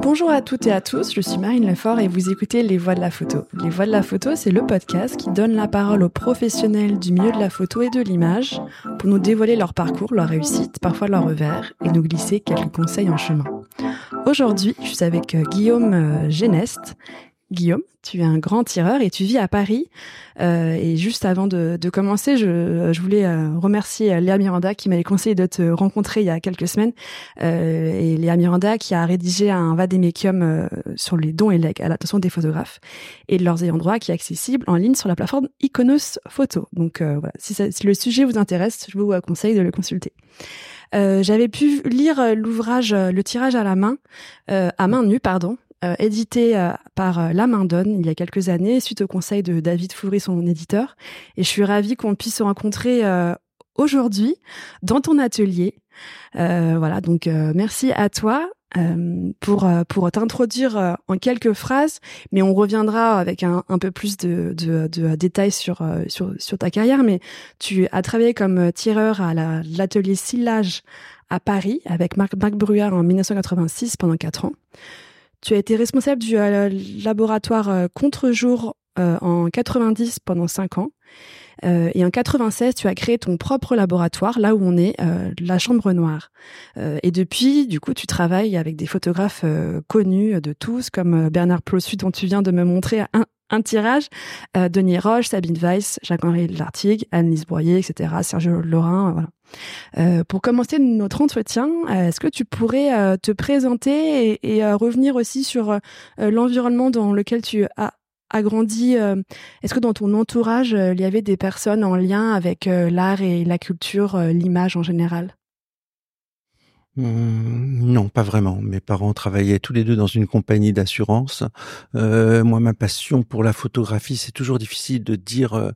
Bonjour à toutes et à tous, je suis Marine Lefort et vous écoutez Les Voix de la photo. Les Voix de la photo, c'est le podcast qui donne la parole aux professionnels du milieu de la photo et de l'image pour nous dévoiler leur parcours, leur réussite, parfois leur revers et nous glisser quelques conseils en chemin. Aujourd'hui, je suis avec euh, Guillaume euh, Geneste, Guillaume, tu es un grand tireur et tu vis à Paris. Euh, et juste avant de, commencer, je, voulais euh, remercier euh, Léa Miranda qui m'avait conseillé de te rencontrer il y a quelques semaines. et Léa Miranda qui a rédigé un vademecum sur les dons et legs à l'attention des photographes et de leurs ayants droit qui est accessible en ligne sur la plateforme Iconos Photo. Donc voilà, si, si, le sujet vous intéresse, je vous conseille de le consulter. J'avais pu lire l'ouvrage Le tirage à la main, à main nue, pardon, euh, édité euh, par euh, La Main Donne il y a quelques années, suite au conseil de David Foury, son éditeur. Et je suis ravie qu'on puisse se rencontrer aujourd'hui dans ton atelier. voilà, donc merci à toi. pour pour t'introduire en quelques phrases, mais on reviendra avec un, un peu plus de, de, de détails sur, sur sur ta carrière. Mais tu as travaillé comme tireur à l'atelier Sillage à Paris avec Marc, Marc en 1986 pendant quatre ans. Tu as été responsable du euh, laboratoire euh, Contre-jour euh, en 90 pendant 5 ans. Et en 96, tu as créé ton propre laboratoire, là où on est, la Chambre Noire. et depuis, du coup, tu travailles avec des photographes connus de tous, comme Bernard Plossu, dont tu viens de me montrer un, un tirage, Denis Roche, Sabine Weiss, Jacques-Henri Lartigue, Anne-Lise Boyer, etc., Sergio Laurin, voilà. Euh, pour commencer notre entretien, euh, est-ce que tu pourrais euh, te présenter et, revenir aussi sur l'environnement dans lequel tu as grandi Est-ce que dans ton entourage, il y avait des personnes en lien avec l'art et la culture, l'image en général? Non, pas vraiment. Mes parents travaillaient tous les deux dans une compagnie d'assurance. Euh, moi, ma passion pour la photographie, c'est toujours difficile de dire euh,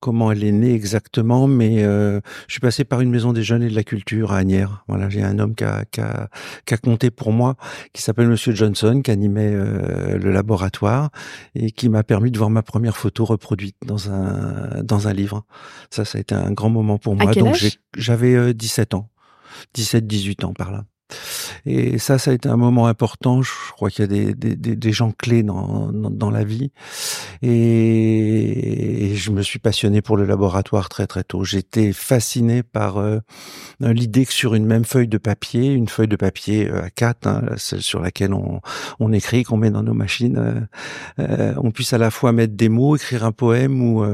comment elle est née exactement, mais euh, je suis passé par une maison des jeunes et de la culture à Agnières. Voilà, j'ai un homme qui a, qui, a, qui a, compté pour moi, qui s'appelle Monsieur Johnson, qui animait le laboratoire et qui m'a permis de voir ma première photo reproduite dans un dans un livre. Ça, ça a été un grand moment pour moi. Donc j'avais 17 ans. 17-18 ans par là. Et ça, ça a été un moment important. Je crois qu'il y a des, des, des, gens clés dans, dans, la vie. Et, je me suis passionné pour le laboratoire très très tôt. J'étais fasciné par euh, l'idée que sur une même feuille de papier, une feuille de papier euh, à 4 hein, celle sur laquelle on, on écrit, qu'on met dans nos machines, euh, on puisse à la fois mettre des mots, écrire un poème ou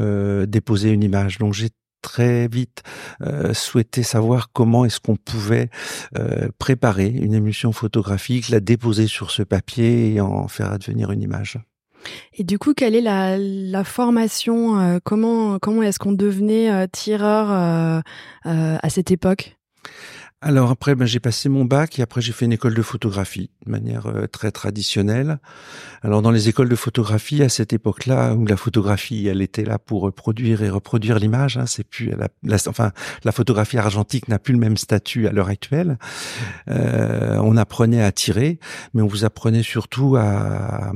déposer une image. Donc j'ai très vite euh, souhaité savoir comment est-ce qu'on pouvait euh, préparer une émission photographique, la déposer sur ce papier et en faire advenir une image. Et du coup, quelle est la, formation euh, Comment comment est-ce qu'on devenait tireur à cette époque? Alors après, ben, j'ai passé mon bac et après j'ai fait une école de photographie de manière euh, très traditionnelle. Alors dans les écoles de photographie à cette époque-là, où la photographie, elle était là pour produire et reproduire l'image, hein, c'est plus la, enfin la photographie argentique n'a plus le même statut à l'heure actuelle. Euh, on apprenait à tirer, mais on vous apprenait surtout à,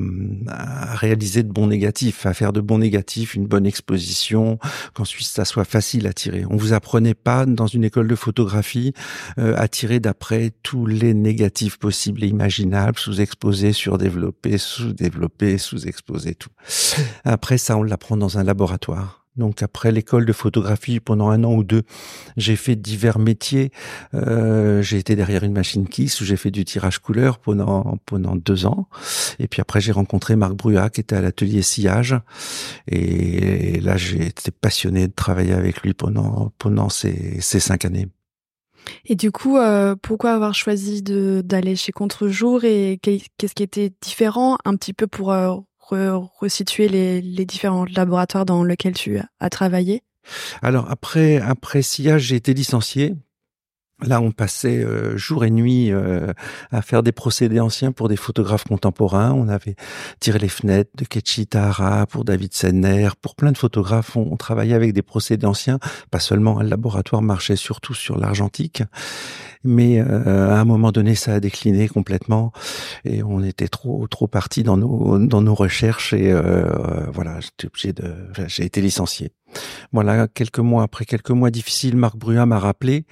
à, réaliser de bons négatifs, à faire de bons négatifs, une bonne exposition, qu'ensuite ça soit facile à tirer. On vous apprenait pas dans une école de photographie euh, attiré d'après tous les négatifs possibles et imaginables, sous-exposés, surdéveloppés, sous-développés, sous-exposés, tout. Après ça, on l'apprend dans un laboratoire. Donc après l'école de photographie, pendant un an ou deux, j'ai fait divers métiers. Euh, j'ai été derrière une machine Kiss où j'ai fait du tirage couleur pendant pendant deux ans. Et puis après j'ai rencontré Marc Bruat qui était à l'atelier sillage. Et là j'ai été passionné de travailler avec lui pendant pendant ces, ces cinq années. Et du coup, euh, pourquoi avoir choisi d'aller chez Contre-jour et qu'est-ce qui était différent un petit peu pour euh, resituer les, différents laboratoires dans lesquels tu as travaillé? Alors après après SIA, j'ai été licencié Là, on passait euh, jour et nuit euh, à faire des procédés anciens pour des photographes contemporains. On avait tiré les fenêtres de Ketchi Tahara pour David Senner, pour plein de photographes. On, travaillait avec des procédés anciens, pas seulement. Le laboratoire marchait surtout sur l'argentique. Mais à un moment donné, ça a décliné complètement et on était trop trop parti dans nos dans nos recherches et voilà, obligé de, j'ai été licencié. Voilà, quelques mois après quelques mois difficiles, Marc Bruat m'a rappelé.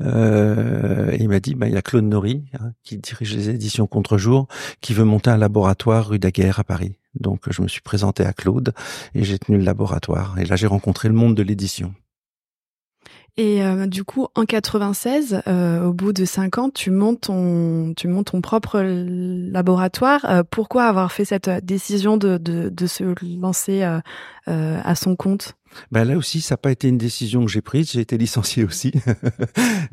Euh, et il m'a dit, bah, il y a Claude Nori, hein, qui dirige les éditions Contre-jour, qui veut monter un laboratoire rue Daguerre à Paris. Donc je me suis présenté à Claude et j'ai tenu le laboratoire. Et là, j'ai rencontré le monde de l'édition. Et euh, du coup, en 96, euh, au bout de cinq ans, tu montes ton, tu montes ton propre laboratoire. Euh, pourquoi avoir fait cette décision de, de, de se lancer à son compte ben là aussi, ça n'a pas été une décision que j'ai prise. J'ai été licencié aussi,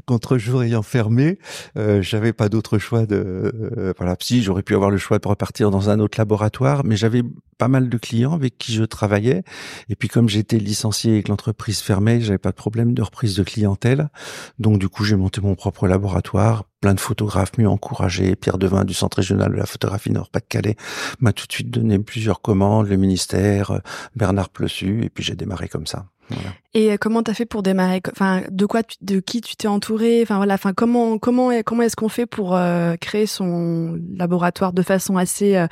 contre jour ayant fermé. Euh, j'avais pas d'autre choix de. Euh, voilà, si j'aurais pu avoir le choix de repartir dans un autre laboratoire, mais j'avais pas mal de clients avec qui je travaillais. Et puis comme j'étais licencié et que l'entreprise fermait, j'avais pas de problème de reprise de clientèle. Donc du coup, j'ai monté mon propre laboratoire plein de photographes mieux encouragés. Pierre Devin du Centre régional de la photographie Nord-Pas-de-Calais m'a tout de suite donné plusieurs commandes, le ministère, euh, Bernard Plessu, et puis j'ai démarré comme ça. Et euh, comment t'as fait pour démarrer? Enfin, de quoi, de qui tu t'es entouré? Enfin voilà, enfin comment comment comment est-ce qu'on fait pour euh, créer son laboratoire de façon assez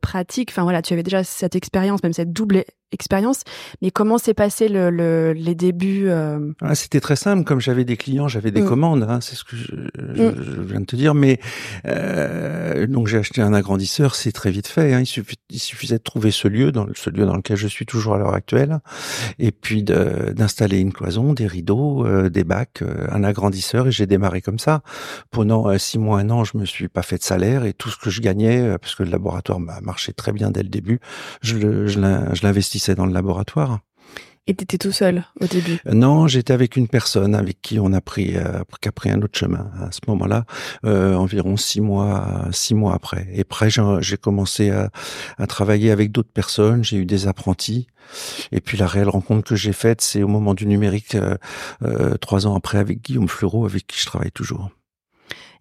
pratique? Enfin voilà, tu avais déjà cette expérience, même cette double expérience. Mais comment s'est passé le, le, les débuts ah, C'était très simple. Comme j'avais des clients, j'avais des mm. commandes. Hein, c'est ce que je, je, mm. je, viens de te dire. Mais euh, donc j'ai acheté un agrandisseur. C'est très vite fait. Hein, il, suffit, il, suffisait de trouver ce lieu, dans ce lieu dans lequel je suis toujours à l'heure actuelle, et puis d'installer une cloison, des rideaux, euh, des bacs, euh, un agrandisseur. Et j'ai démarré comme ça. Pendant euh, six mois, un an, je me suis pas fait de salaire et tout ce que je gagnais, parce que le laboratoire m'a marché très bien dès le début, je, je l'investissais dans le laboratoire. Et t'étais tout seul au début? Euh, Non, j'étais avec une personne avec qui on a pris, euh, qui a pris un autre chemin à ce moment-là, euh, environ six mois, six mois après. Et après, j'ai commencé à, à, travailler avec d'autres personnes. J'ai eu des apprentis. Et puis la réelle rencontre que j'ai faite, c'est au moment du numérique, euh, trois ans après, avec Guillaume Fleureau, avec qui je travaille toujours.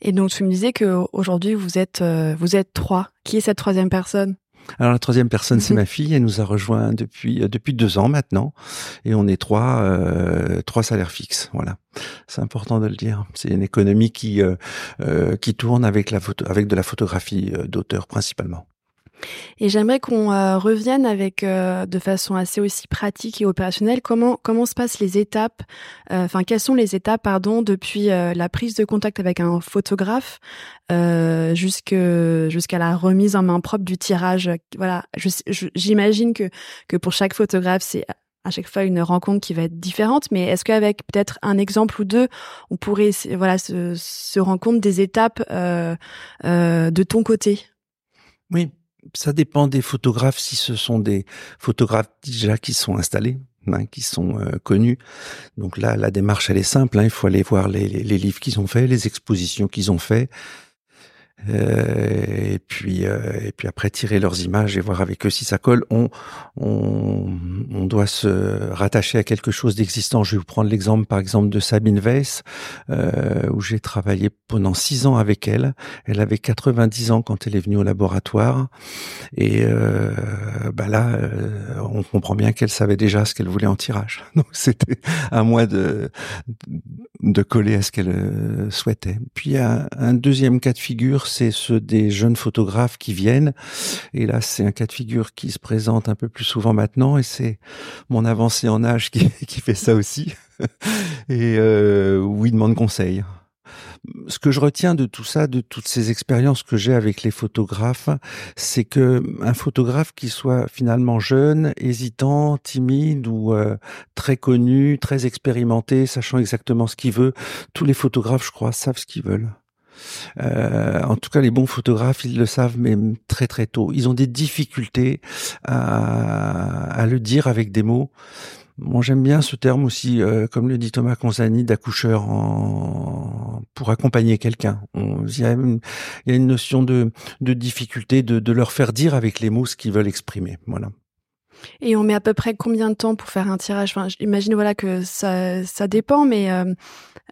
Et donc tu me disais que aujourd'hui vous êtes vous êtes trois. Qui est cette troisième personne? Alors la troisième personne, c'est mhm. ma fille. Elle nous a rejoint depuis euh, depuis deux ans maintenant, et on est trois euh, trois salaires fixes. Voilà, c'est important de le dire. C'est une économie qui euh, euh qui tourne avec la photo, avec de la photographie d'auteur principalement. Et j'aimerais qu'on euh, revienne avec, euh, de façon assez aussi pratique et opérationnelle, comment comment se passent les étapes, euh, enfin quelles sont les étapes, pardon, depuis la prise de contact avec un photographe jusqu'à la remise en main propre du tirage. Voilà, j'imagine que que pour chaque photographe c'est à chaque fois une rencontre qui va être différente, mais est-ce qu'avec peut-être un exemple ou deux, on pourrait voilà se rendre compte des étapes de ton côté? Oui, ça dépend des photographes. Si ce sont des photographes déjà qui sont installés, hein, qui sont euh, connus. Donc là, la démarche, elle est simple. Hein. il faut aller voir les, les livres qu'ils ont fait, les expositions qu'ils ont fait, et puis euh, et puis après tirer leurs images et voir avec eux si ça colle. On on, on doit se rattacher à quelque chose d'existant. Je vais vous prendre l'exemple par exemple de Sabine Weiss euh, où j'ai travaillé pendant six ans avec elle. Elle avait 90 ans quand elle est venue au laboratoire et euh, bah là euh, on comprend bien qu'elle savait déjà ce qu'elle voulait en tirage. Donc c'était à moi de de coller à ce qu'elle souhaitait. Puis un, un deuxième cas de figure c'est ceux des jeunes photographes qui viennent. Et là, c'est un cas de figure qui se présente un peu plus souvent maintenant, et c'est mon avancée en âge qui, fait ça aussi, et euh, où il demande conseil. Ce que je retiens de tout ça, de toutes ces expériences que j'ai avec les photographes, c'est que un photographe qui soit finalement jeune, hésitant, timide ou euh, très connu, très expérimenté, sachant exactement ce qu'il veut, tous les photographes, je crois, savent ce qu'ils veulent. Euh, en tout cas, les bons photographes, ils le savent même très très tôt. Ils ont des difficultés à, à le dire avec des mots. Bon, j'aime bien ce terme aussi, euh, comme le dit Thomas Consani, d'accoucheur en... pour accompagner quelqu'un. Il y, y a une notion de, de difficulté de, de leur faire dire avec les mots ce qu'ils veulent exprimer. Voilà. Et on met à peu près combien de temps pour faire un tirage? Enfin, J'imagine voilà que ça, ça dépend, mais euh,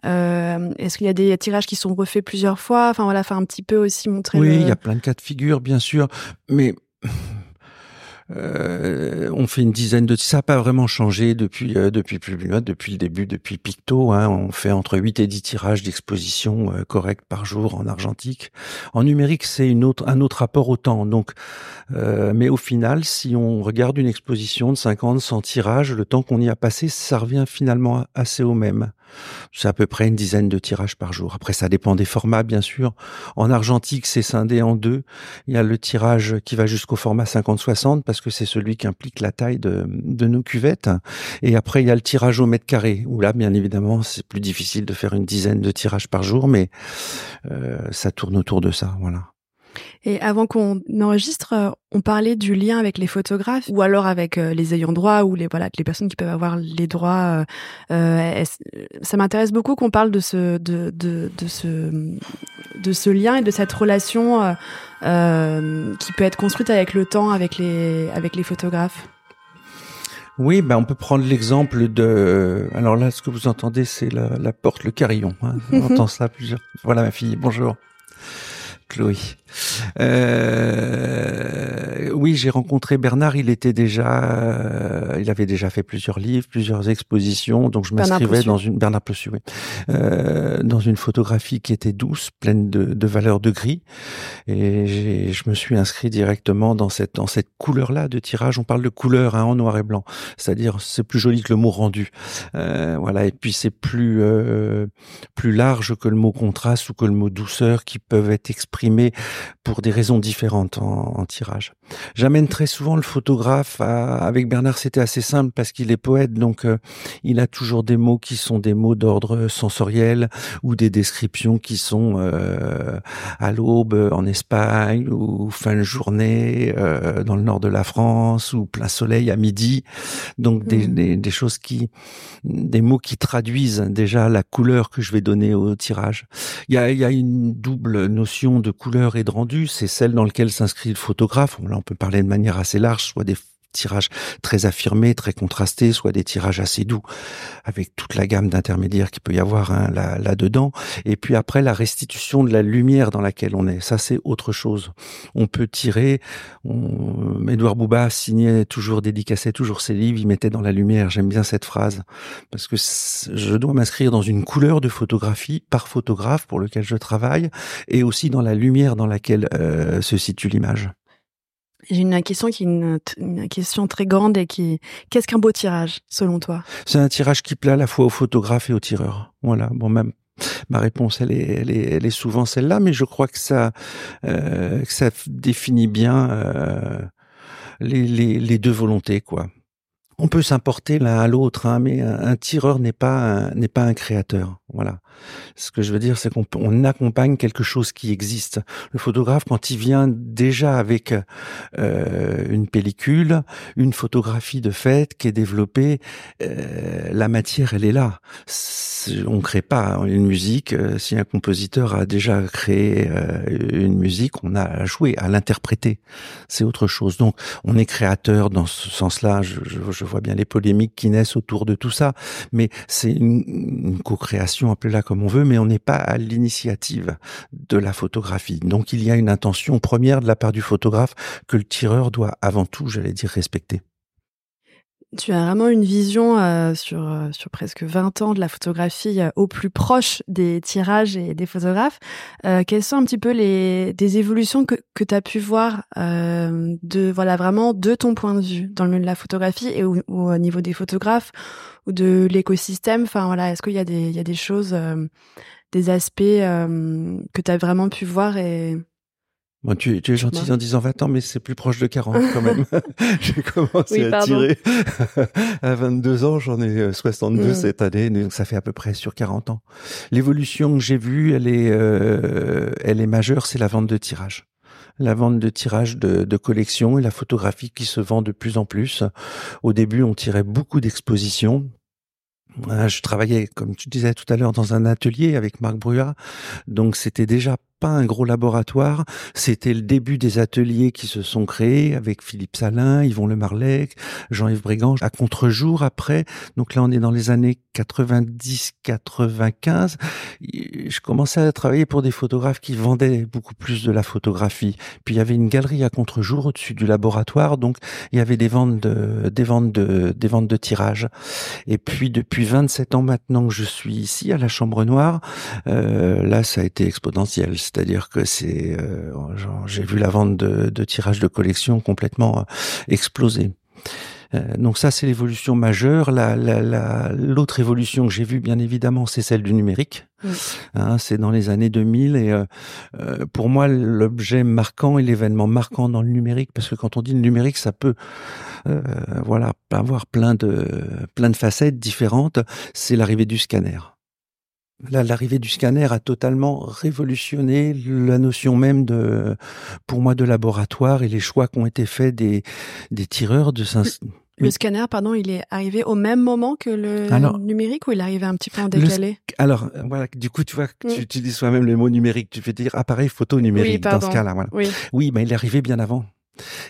euh, est-ce qu'il y a des tirages qui sont refaits plusieurs fois? Enfin voilà, faire un petit peu aussi montrer. Oui, il y a plein de cas de figure, bien sûr, mais on fait une dizaine de ça n'a pas vraiment changé depuis depuis plus depuis le début depuis Picto hein, on fait entre 8 et 10 tirages d'exposition corrects par jour en argentique. En numérique c'est une autre un autre rapport au temps. Donc mais au final si on regarde une exposition de 50 100 tirages le temps qu'on y a passé ça revient finalement assez au même c'est à peu près une dizaine de tirages par jour. Après, ça dépend des formats, bien sûr. En argentique, c'est scindé en deux. Il y a le tirage qui va jusqu'au format 50-60 parce que c'est celui qui implique la taille de, nos cuvettes. Et après, il y a le tirage au mètre carré où là, bien évidemment, c'est plus difficile de faire une dizaine de tirages par jour, mais euh, ça tourne autour de ça. Voilà. Et avant qu'on enregistre, euh, on parlait du lien avec les photographes ou alors avec euh, les ayants droit ou les voilà les personnes qui peuvent avoir les droits. Euh, ça m'intéresse beaucoup qu'on parle de ce de, de, de, ce de ce lien et de cette relation qui peut être construite avec le temps avec les avec les photographes. Oui, ben on peut prendre l'exemple de. Alors là, ce que vous entendez, c'est la, la porte, le carillon. Hein. On entend ça plusieurs. Voilà ma fille. Bonjour. Chloé. Euh, oui, j'ai rencontré Bernard. Il était déjà, euh, il avait déjà fait plusieurs livres, plusieurs expositions. Donc je m'inscrivais dans une Bernard Possu, oui, euh, dans une photographie qui était douce, pleine de, de valeurs de gris. Et je me suis inscrit directement dans cette dans cette couleur-là de tirage. On parle de couleur hein, en noir et blanc, c'est-à-dire c'est plus joli que le mot rendu. Euh, voilà. Et puis c'est plus euh, plus large que le mot contraste ou que le mot douceur qui peuvent être exprimés pour des raisons différentes en, tirage. J'amène très souvent le photographe avec Bernard, c'était assez simple parce qu'il est poète, donc euh, il a toujours des mots qui sont des mots d'ordre sensoriel ou des descriptions qui sont euh, à l'aube en Espagne ou fin de journée euh, dans le nord de la France ou plein soleil à midi. Donc des, mmh. des, des choses qui, des mots qui traduisent déjà la couleur que je vais donner au tirage. Il y a, il y a une double notion de couleur et de rendu, c'est celle dans laquelle s'inscrit le photographe. Là, on peut parler de manière assez large, soit des tirages très affirmés, très contrastés, soit des tirages assez doux, avec toute la gamme d'intermédiaires qu'il peut y avoir hein, là, dedans. Et puis après la restitution de la lumière dans laquelle on est, ça c'est autre chose. On peut tirer. On... Edouard Bouba signait toujours, dédicaçait toujours ses livres, il mettait dans la lumière. J'aime bien cette phrase parce que je dois m'inscrire dans une couleur de photographie par photographe pour lequel je travaille, et aussi dans la lumière dans laquelle euh, se situe l'image. J'ai une question qui est une, question très grande et qui qu'est-ce qu'un beau tirage selon toi? C'est un tirage qui plaît à la fois aux photographes et aux tireurs. Voilà. Bon même ma réponse elle est, elle est, elle est souvent celle-là, mais je crois que ça euh, que ça définit bien euh, les, les, les deux volontés quoi on peut s'importer l'un à l'autre, hein, mais un, tireur n'est pas n'est pas un créateur. Voilà. Ce que je veux dire, c'est qu'on on accompagne quelque chose qui existe. Le photographe, quand il vient déjà avec euh, une pellicule, une photographie de fait qui est développée, euh, la matière, elle est là. on crée pas une musique. Euh, si un compositeur a déjà créé une musique, on a à jouer, à l'interpréter. C'est autre chose. Donc, on est créateur dans ce sens-là. Vois bien les polémiques qui naissent autour de tout ça, mais c'est une, co-création, appelez-la comme on veut, mais on n'est pas à l'initiative de la photographie. Donc il y a une intention première de la part du photographe que le tireur doit avant tout, j'allais dire, respecter. Tu as vraiment une vision euh, sur, euh, sur presque 20 ans de la photographie euh, au plus proche des tirages et des photographes. quelles sont un petit peu les des évolutions que, que tu as pu voir de voilà vraiment de ton point de vue dans le milieu de la photographie et ou, au niveau des photographes ou de l'écosystème? Enfin voilà, est-ce qu'il y a des il y a des choses des aspects que tu as vraiment pu voir et Bon, tu, tu es gentil en disant 20 ans, mais c'est plus proche de 40 quand même. J'ai commencé à tirer à 22 ans, j'en ai 62 euh, mm. cette année, donc ça fait à peu près sur 40 ans. L'évolution que j'ai vue, elle est, euh, elle est majeure, c'est la vente de tirage. La vente de tirage de, de collection et la photographie qui se vend de plus en plus. Au début, on tirait beaucoup d'expositions, je travaillais, comme tu disais tout à l'heure, dans un atelier avec Marc Brua, donc c'était déjà pas un gros laboratoire. C'était le début des ateliers qui se sont créés avec Philippe Salin, Yvon Le Marlec, Jean-Yves Brigand, à contre-jour après. Donc là, on est dans les années 90-95. Je commençais à travailler pour des photographes qui vendaient beaucoup plus de la photographie. Puis il y avait une galerie à contre-jour au-dessus du laboratoire, donc il y avait des ventes de, des ventes de, des ventes de tirage. Et puis depuis 27 ans maintenant que je suis ici à la Chambre Noire, euh, là ça a été exponentiel. C'est-à-dire que c'est, euh, j'ai vu la vente de, de tirages de collection complètement euh, exploser. Euh, donc ça, c'est l'évolution majeure. La, la, l'autre évolution que j'ai vue, bien évidemment, c'est celle du numérique. Hein, c'est dans les années 2000 et euh, euh, pour moi, l'objet marquant et l'événement marquant dans le numérique, parce que quand on dit le numérique, ça peut, voilà, avoir plein de plein de facettes différentes. C'est l'arrivée du scanner. L'arrivée du scanner a totalement révolutionné la notion même de, pour moi, de laboratoire et les choix qui ont été faits des, des tireurs de le scanner, pardon, il est arrivé au même moment que le numérique ou il est arrivé un petit peu en décalé? Alors, voilà, du coup, tu vois, tu mm. utilises soi-même le mot numérique. Tu fais dire appareil photo numérique dans ce cas-là. Voilà. Oui, oui mais il est arrivé bien avant.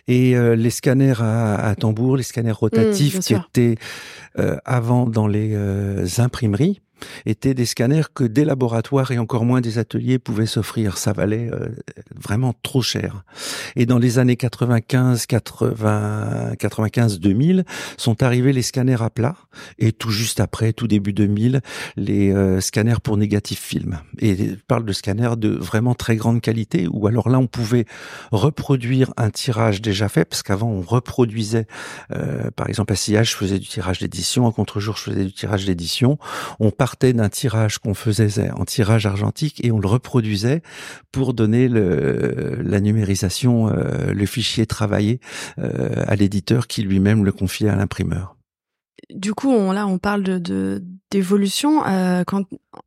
Et euh, les scanners à, tambour, les scanners rotatifs mm, qui étaient euh, avant dans les euh, imprimeries, étaient des scanners que des laboratoires et encore moins des ateliers pouvaient s'offrir. Ça valait euh, vraiment trop cher. Et dans les années 95, 80, 95, 2000 sont arrivés les scanners à plat et tout juste après, tout début 2000, les euh, scanners pour négatif film. Et je parle de scanners de vraiment très grande qualité où alors là on pouvait reproduire un tirage déjà fait parce qu'avant on reproduisait, euh, par exemple à sillage je faisais du tirage d'édition, en contre-jour je faisais du tirage d'édition. On partait d'un tirage qu'on faisait en tirage argentique et on le reproduisait pour donner la numérisation, euh, le fichier travaillé euh, à l'éditeur qui lui-même le confiait à l'imprimeur. Du coup, là, on parle d'évolution. Euh,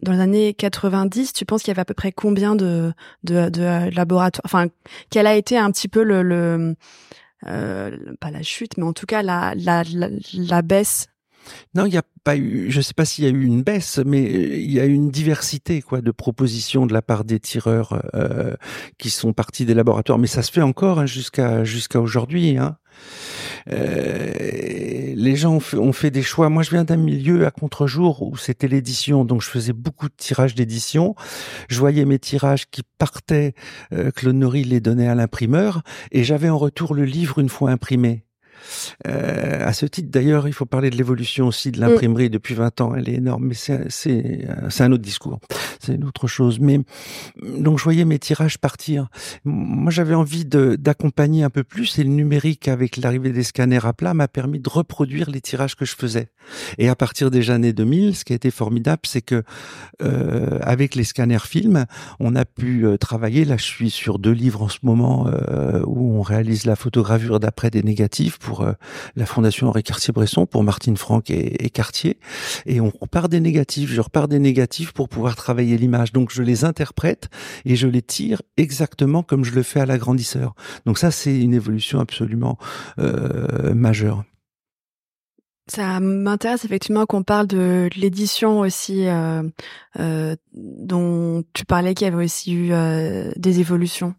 dans les années 90, tu penses qu'il y avait à peu près combien de laboratoires Enfin, quelle a été un petit peu le, pas la chute, mais en tout cas la baisse non, il n'y a pas eu, je ne sais pas s'il y a eu une baisse, mais euh, il y a eu une diversité quoi de propositions de la part des tireurs euh, qui sont partis des laboratoires. Mais ça se fait encore hein, jusqu'à jusqu'à aujourd'hui. Hein. Euh, les gens ont fait, des choix. Moi, je viens d'un milieu à contre-jour où c'était l'édition, donc je faisais beaucoup de tirages d'édition. Je voyais mes tirages qui partaient, euh, Claude Nori les donnait à l'imprimeur, et j'avais en retour le livre une fois imprimé. Euh, à ce titre, d'ailleurs, il faut parler de l'évolution aussi de l'imprimerie depuis 20 ans. Elle est énorme, mais c'est c'est un autre discours, c'est autre chose. Mais donc je voyais mes tirages partir. Moi, j'avais envie d'accompagner un peu plus, et le numérique avec l'arrivée des scanners à plat m'a permis de reproduire les tirages que je faisais. Et à partir des années 2000, ce qui a été formidable, c'est que euh, avec les scanners films, on a pu euh, travailler. Là, je suis sur deux livres en ce moment euh, où on réalise la photogravure d'après des négatifs pour euh, la Fondation Henri Cartier-Bresson, pour Martine Franck et, Cartier. Et on, part des négatifs, je repars des négatifs pour pouvoir travailler l'image. Donc je les interprète et je les tire exactement comme je le fais à l'agrandisseur. Donc ça, c'est une évolution absolument euh, majeure. Ça m'intéresse effectivement qu'on parle de l'édition aussi, euh, dont tu parlais qu'il y avait aussi eu des évolutions.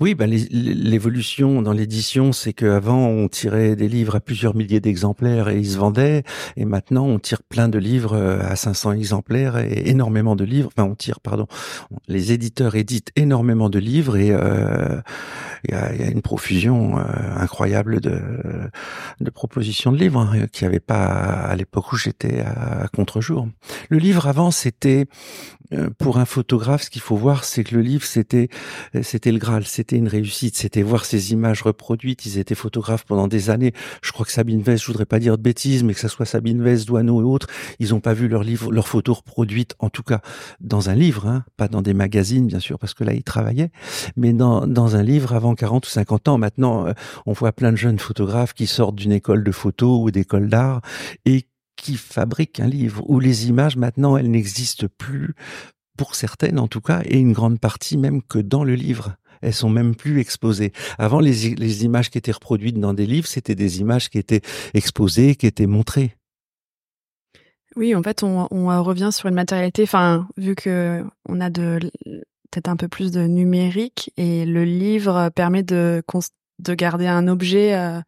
Oui, ben l'évolution dans l'édition, c'est qu'avant on tirait des livres à plusieurs milliers d'exemplaires et ils se vendaient, et maintenant on tire plein de livres euh, à 500 exemplaires et énormément de livres. Enfin, on tire, pardon, les éditeurs éditent énormément de livres et euh, il y, a, y, a, une profusion euh, incroyable de, propositions de livres hein, qu'il n'y avait pas à l'époque où j'étais à contre-jour. Le livre avant, c'était euh, pour un photographe, ce qu'il faut voir, c'est que le livre, c'était, euh, c'était le Graal, c'était une réussite, c'était voir ces images reproduites. Ils étaient photographes pendant des années. Je crois que Sabine Vest, je voudrais pas dire de bêtises, mais que ça soit Sabine Vest, Douaneau et autres, ils ont pas vu leurs livres, leurs photos reproduites, en tout cas dans un livre, hein, pas dans des magazines, bien sûr, parce que là, ils travaillaient, mais dans, dans un livre avant 40 ou 50 ans. Maintenant, euh, on voit plein de jeunes photographes qui sortent d'une école de photo ou d'école d'art et qui fabrique un livre, où les images maintenant elles n'existent plus, pour certaines en tout cas, et une grande partie même que dans le livre. Elles sont même plus exposées. Avant, les, images qui étaient reproduites dans des livres, c'était des images qui étaient exposées, qui étaient montrées. Oui, en fait, on, revient sur une matérialité. Enfin, vu que on a peut-être un peu plus de numérique et le livre permet de de garder un objet. Euh,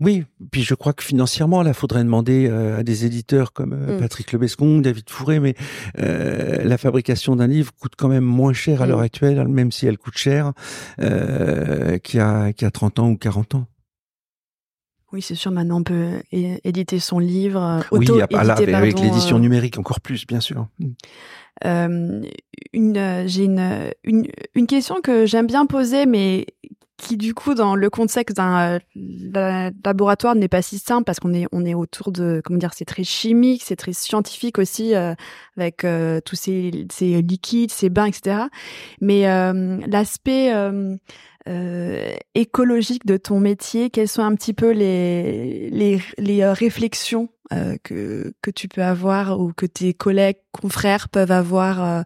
oui, puis je crois que financièrement, là, faudrait demander euh, à des éditeurs comme euh, mm. Patrick Lebescon, David Fourré, mais la fabrication d'un livre coûte quand même moins cher à l'heure mm. actuelle, même si elle coûte cher, qu'il y, a, qu'il y a 30 ans ou 40 ans. Oui, c'est sûr. Maintenant, on peut éditer son livre, auto oui, avec l'édition numérique encore plus, bien sûr. Euh, une, j'ai une, une, une question que j'aime bien poser, mais qui du coup dans le contexte d'un euh, laboratoire n'est pas si simple parce qu'on est on est autour de comment dire c'est très chimique c'est très scientifique aussi euh, avec euh, tous ces, ces liquides ces bains etc mais l'aspect écologique de ton métier quelles sont un petit peu les les, les réflexions que que tu peux avoir ou que tes collègues confrères peuvent avoir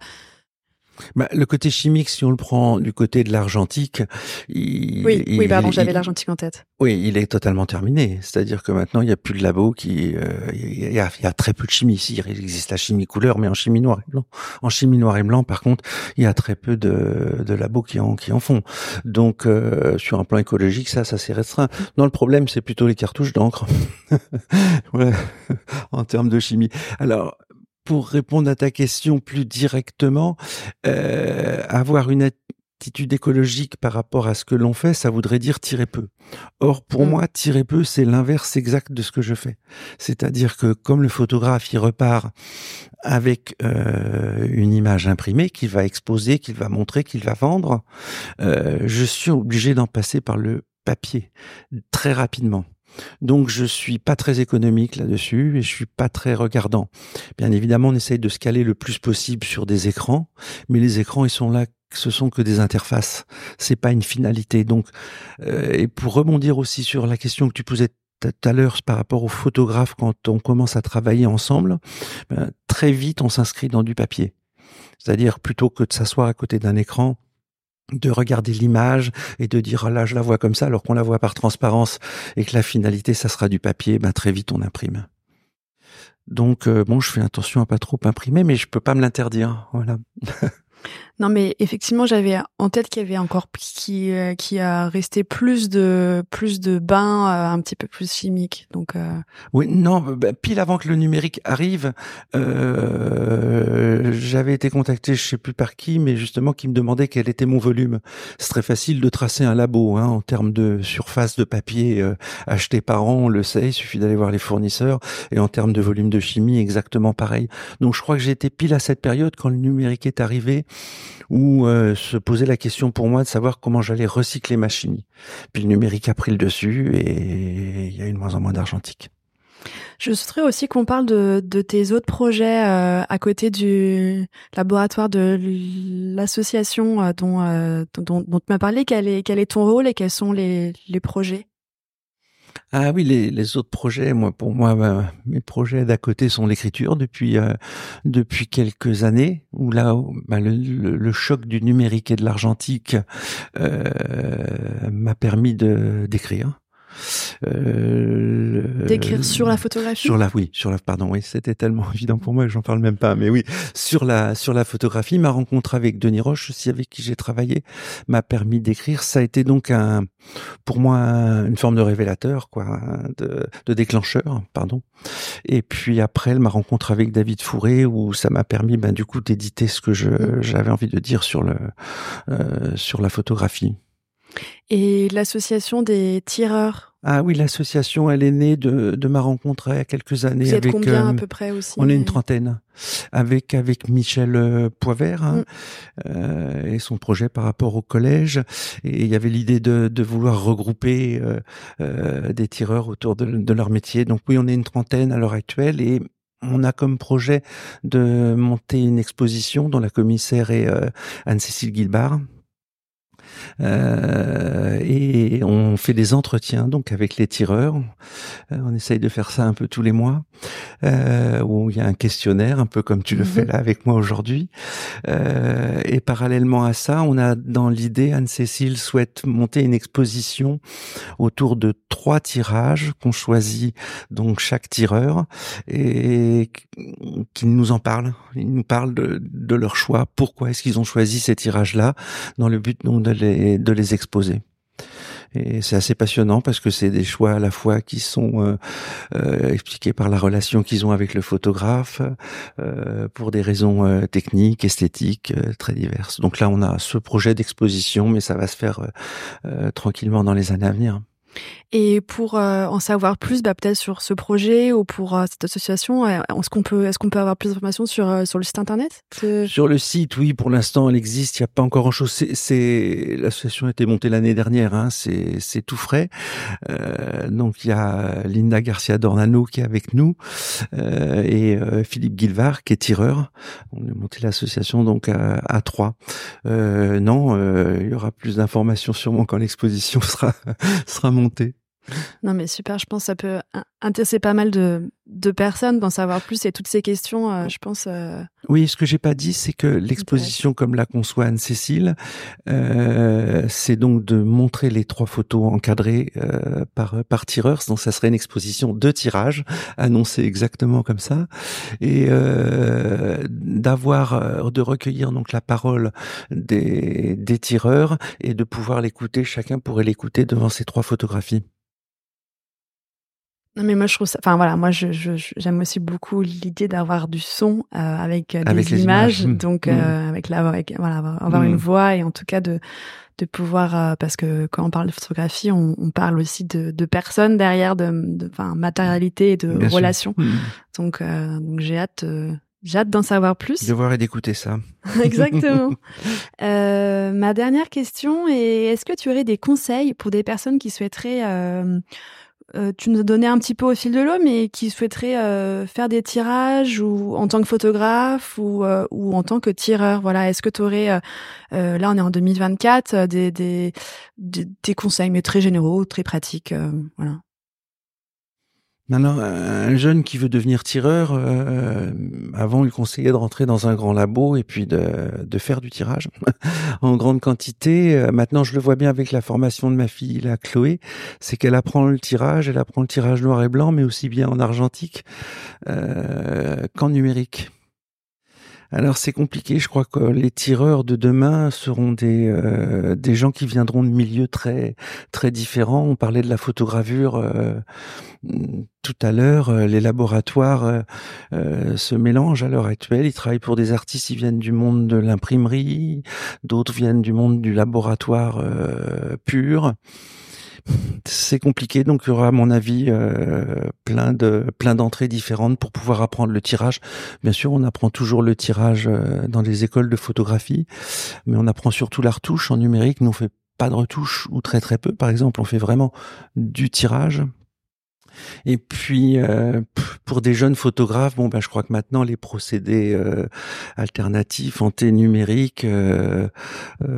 bah, le côté chimique, si on le prend du côté de l'argentique, il, oui, oui, pardon, j'avais l'argentique en tête. Oui, il est totalement terminé. C'est-à-dire que maintenant, il n'y a plus de labo qui, euh, il, y a, il, y a, très peu de chimie ici. Il existe la chimie couleur, mais en chimie noir et blanc. En chimie noir et blanc, par contre, il y a très peu de, de labos qui en, qui en font. Donc, euh, sur un plan écologique, ça, ça s'est restreint. Non, le problème, c'est plutôt les cartouches d'encre. ouais, en termes de chimie. Alors, pour répondre à ta question plus directement, euh, avoir une attitude écologique par rapport à ce que l'on fait, ça voudrait dire tirer peu. Or, pour mm. moi, tirer peu, c'est l'inverse exact de ce que je fais. C'est-à-dire que comme le photographe, il repart avec euh, une image imprimée qu'il va exposer, qu'il va montrer, qu'il va vendre, euh, je suis obligé d'en passer par le papier très rapidement. Donc je suis pas très économique là-dessus et je suis pas très regardant. Bien évidemment, on essaye de se caler le plus possible sur des écrans, mais les écrans ils sont là ce sont que des interfaces, c'est pas une finalité. Donc, euh, et pour rebondir aussi sur la question que tu posais tout à l'heure par rapport aux photographes quand on commence à travailler ensemble, ben, très vite on s'inscrit dans du papier. C'est-à-dire plutôt que de s'asseoir à côté d'un écran, de regarder l'image et de dire ah là je la vois comme ça alors qu'on la voit par transparence et que la finalité ça sera du papier ben très vite on imprime. Donc euh, bon je fais attention à pas trop imprimer mais je peux pas me l'interdire voilà Non, mais effectivement, j'avais en tête qu'il y avait encore qui euh, qui a resté plus de plus de bains euh, un petit peu plus chimiques. Donc euh... oui, non, bah, pile avant que le numérique arrive, euh, j'avais été contacté, je sais plus par qui, mais justement qui me demandait quel était mon volume. C'est très facile de tracer un labo hein, en termes de surface de papier acheté par an, on le sait, il suffit d'aller voir les fournisseurs. Et en termes de volume de chimie, exactement pareil. Donc je crois que été pile à cette période quand le numérique est arrivé où euh, se posait la question pour moi de savoir comment j'allais recycler ma chimie. Puis le numérique a pris le dessus et il y a eu de moins en moins d'argentique. Je souhaiterais aussi qu'on parle de, tes autres projets euh, à côté du laboratoire de l'association euh, dont, dont, dont, tu m'as parlé. Quel est, quel est ton rôle et quels sont les, les projets? Ah oui, les, autres projets, moi, pour moi, ben, mes projets d'à côté sont l'écriture depuis euh, depuis quelques années, où là, ben, le, le, choc du numérique et de l'argentique euh, m'a permis de d'écrire. Euh, D'écrire sur la photographie. Sur la, oui, sur la, pardon, oui, c'était tellement évident pour moi que j'en parle même pas, mais oui, sur la, sur la photographie, ma rencontre avec Denis Roche, aussi avec qui j'ai travaillé, m'a permis d'écrire. Ça a été donc un, pour moi, une forme de révélateur, quoi, de, de déclencheur, pardon. Et puis après, ma rencontre avec David Fourré, où ça m'a permis, ben, du coup, d'éditer ce que je, mm. j'avais envie de dire sur le, euh, sur la photographie. Et l'association des tireurs Ah oui, l'association, elle est née de, de ma rencontre il y a quelques années. Vous êtes combien à euh, peu près aussi On est une trentaine. Avec avec Michel euh, Poivert hein, mm. euh, et son projet par rapport au collège. Et il y avait l'idée de, de vouloir regrouper euh, des tireurs autour de, de leur métier. Donc oui, on est une trentaine à l'heure actuelle et on a comme projet de monter une exposition dont la commissaire est Anne-Cécile Guilbard, Euh, et on fait des entretiens donc avec les tireurs. Euh, on essaye de faire ça un peu tous les mois, euh, où il y a un questionnaire, un peu comme tu le fais mhm. là avec moi aujourd'hui. Euh, et parallèlement à ça, on a dans l'idée, Anne-Cécile souhaite monter une exposition autour de trois tirages qu'on choisit donc chaque tireur et qui nous en parlent. Ils nous parlent de, de leur choix. Pourquoi est-ce qu'ils ont choisi ces tirages-là dans le but donc de les, de les exposer. Et c'est assez passionnant parce que c'est des choix à la fois qui sont euh, euh, expliqués par la relation qu'ils ont avec le photographe, euh, pour des raisons euh, techniques, esthétiques, euh, très diverses. Donc là, on a ce projet d'exposition, mais ça va se faire tranquillement dans les années à venir. Et pour euh, en savoir plus, bah, peut-être sur ce projet ou pour euh, cette association, euh, est-ce qu'on peut, est-ce peut avoir plus d'informations sur sur le site internet? Sur le site, oui, pour l'instant, elle existe. Il n'y a pas encore grand-chose. C'est, l'association a été montée l'année dernière. Hein, c'est tout frais. donc il y a Linda Garcia Dornano qui est avec nous et Philippe Guilvar qui est tireur. On a monté l'association donc à, à non, il y aura plus d'informations sûrement quand l'exposition sera sera montée remonter non, mais super, je pense que ça peut intéresser pas mal de, de personnes d'en savoir plus et toutes ces questions, euh, je pense. Euh, oui, ce que j'ai pas dit, c'est que l'exposition, comme la conçoit Anne-Cécile, euh, c'est donc de montrer les trois photos encadrées euh, par, par tireurs. Donc, ça serait une exposition de tirage, annoncée exactement comme ça, et d'avoir, de recueillir donc la parole des, des tireurs et de pouvoir l'écouter. Chacun pourrait l'écouter devant ces trois photographies. Non mais moi je trouve ça. Enfin voilà, moi je, j'aime aussi beaucoup l'idée d'avoir du son euh, avec, euh, des images, mmh. donc mmh. Euh, avec la avec, voilà avoir une mmh. voix et en tout cas de de pouvoir parce que quand on parle de photographie, on, on parle aussi de, de personnes derrière, de enfin matérialité et de relations. Donc donc j'ai hâte. j'ai hâte d'en savoir plus. De voir et d'écouter ça. Exactement. ma dernière question est est-ce que tu aurais des conseils pour des personnes qui souhaiteraient euh, tu nous as donné un petit peu au fil de l'eau, mais qui souhaiterait euh, faire des tirages ou en tant que photographe ou, euh, ou en tant que tireur. Voilà, est-ce que tu aurais, là on est en 2024, des, des, des, des, conseils, mais très généraux, très pratiques, voilà. Maintenant, un jeune qui veut devenir tireur, euh, avant, il conseillait de rentrer dans un grand labo et puis de, faire du tirage en grande quantité. Euh, maintenant, je le vois bien avec la formation de ma fille, la Chloé, c'est qu'elle apprend le tirage, elle apprend le tirage noir et blanc, mais aussi bien en argentique euh, qu'en numérique. Alors c'est compliqué, je crois que les tireurs de demain seront des euh, des gens qui viendront de milieux très très différents. On parlait de la photogravure euh, tout à l'heure, euh, les laboratoires se mélangent à l'heure actuelle. Ils travaillent pour des artistes, ils viennent du monde de l'imprimerie, d'autres viennent du monde du laboratoire pur c'est compliqué, donc il y aura à mon avis euh, plein de plein d'entrées différentes pour pouvoir apprendre le tirage. Bien sûr, on apprend toujours le tirage euh, dans les écoles de photographie, mais on apprend surtout la retouche en numérique. Nous on fait pas de retouche ou très très peu. Par exemple, on fait vraiment du tirage et puis euh, pour des jeunes photographes, bon ben je crois que maintenant les procédés euh, alternatifs en T numérique euh,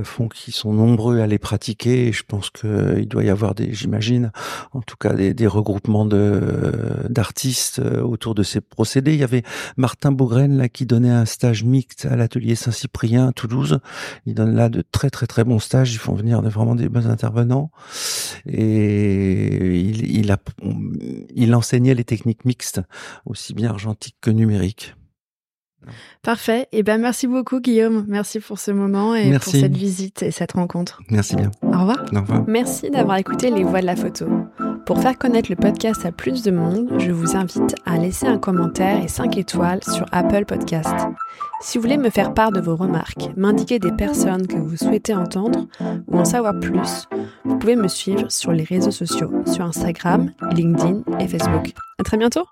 font qu'ils sont nombreux à les pratiquer. Je pense qu'il doit y avoir des, j'imagine, en tout cas des, des regroupements de d'artistes autour de ces procédés. Il y avait Martin Beaugraine là qui donnait un stage mixte à l'atelier Saint-Cyprien à Toulouse. Il donne là de très très très bons stages. Ils font venir vraiment des bons intervenants et il, il a il enseignait les techniques mixtes, aussi bien argentiques que numériques. Parfait. Et eh ben merci beaucoup Guillaume. Merci pour ce moment et pour cette visite et cette rencontre. Merci bien. Au revoir. Au revoir. Merci d'avoir écouté Les Voix de la photo. Pour faire connaître le podcast à plus de monde, je vous invite à laisser un commentaire et 5 étoiles sur Apple Podcast. Si vous voulez me faire part de vos remarques, m'indiquer des personnes que vous souhaitez entendre ou en savoir plus, vous pouvez me suivre sur les réseaux sociaux, sur Instagram, LinkedIn et Facebook. À très bientôt!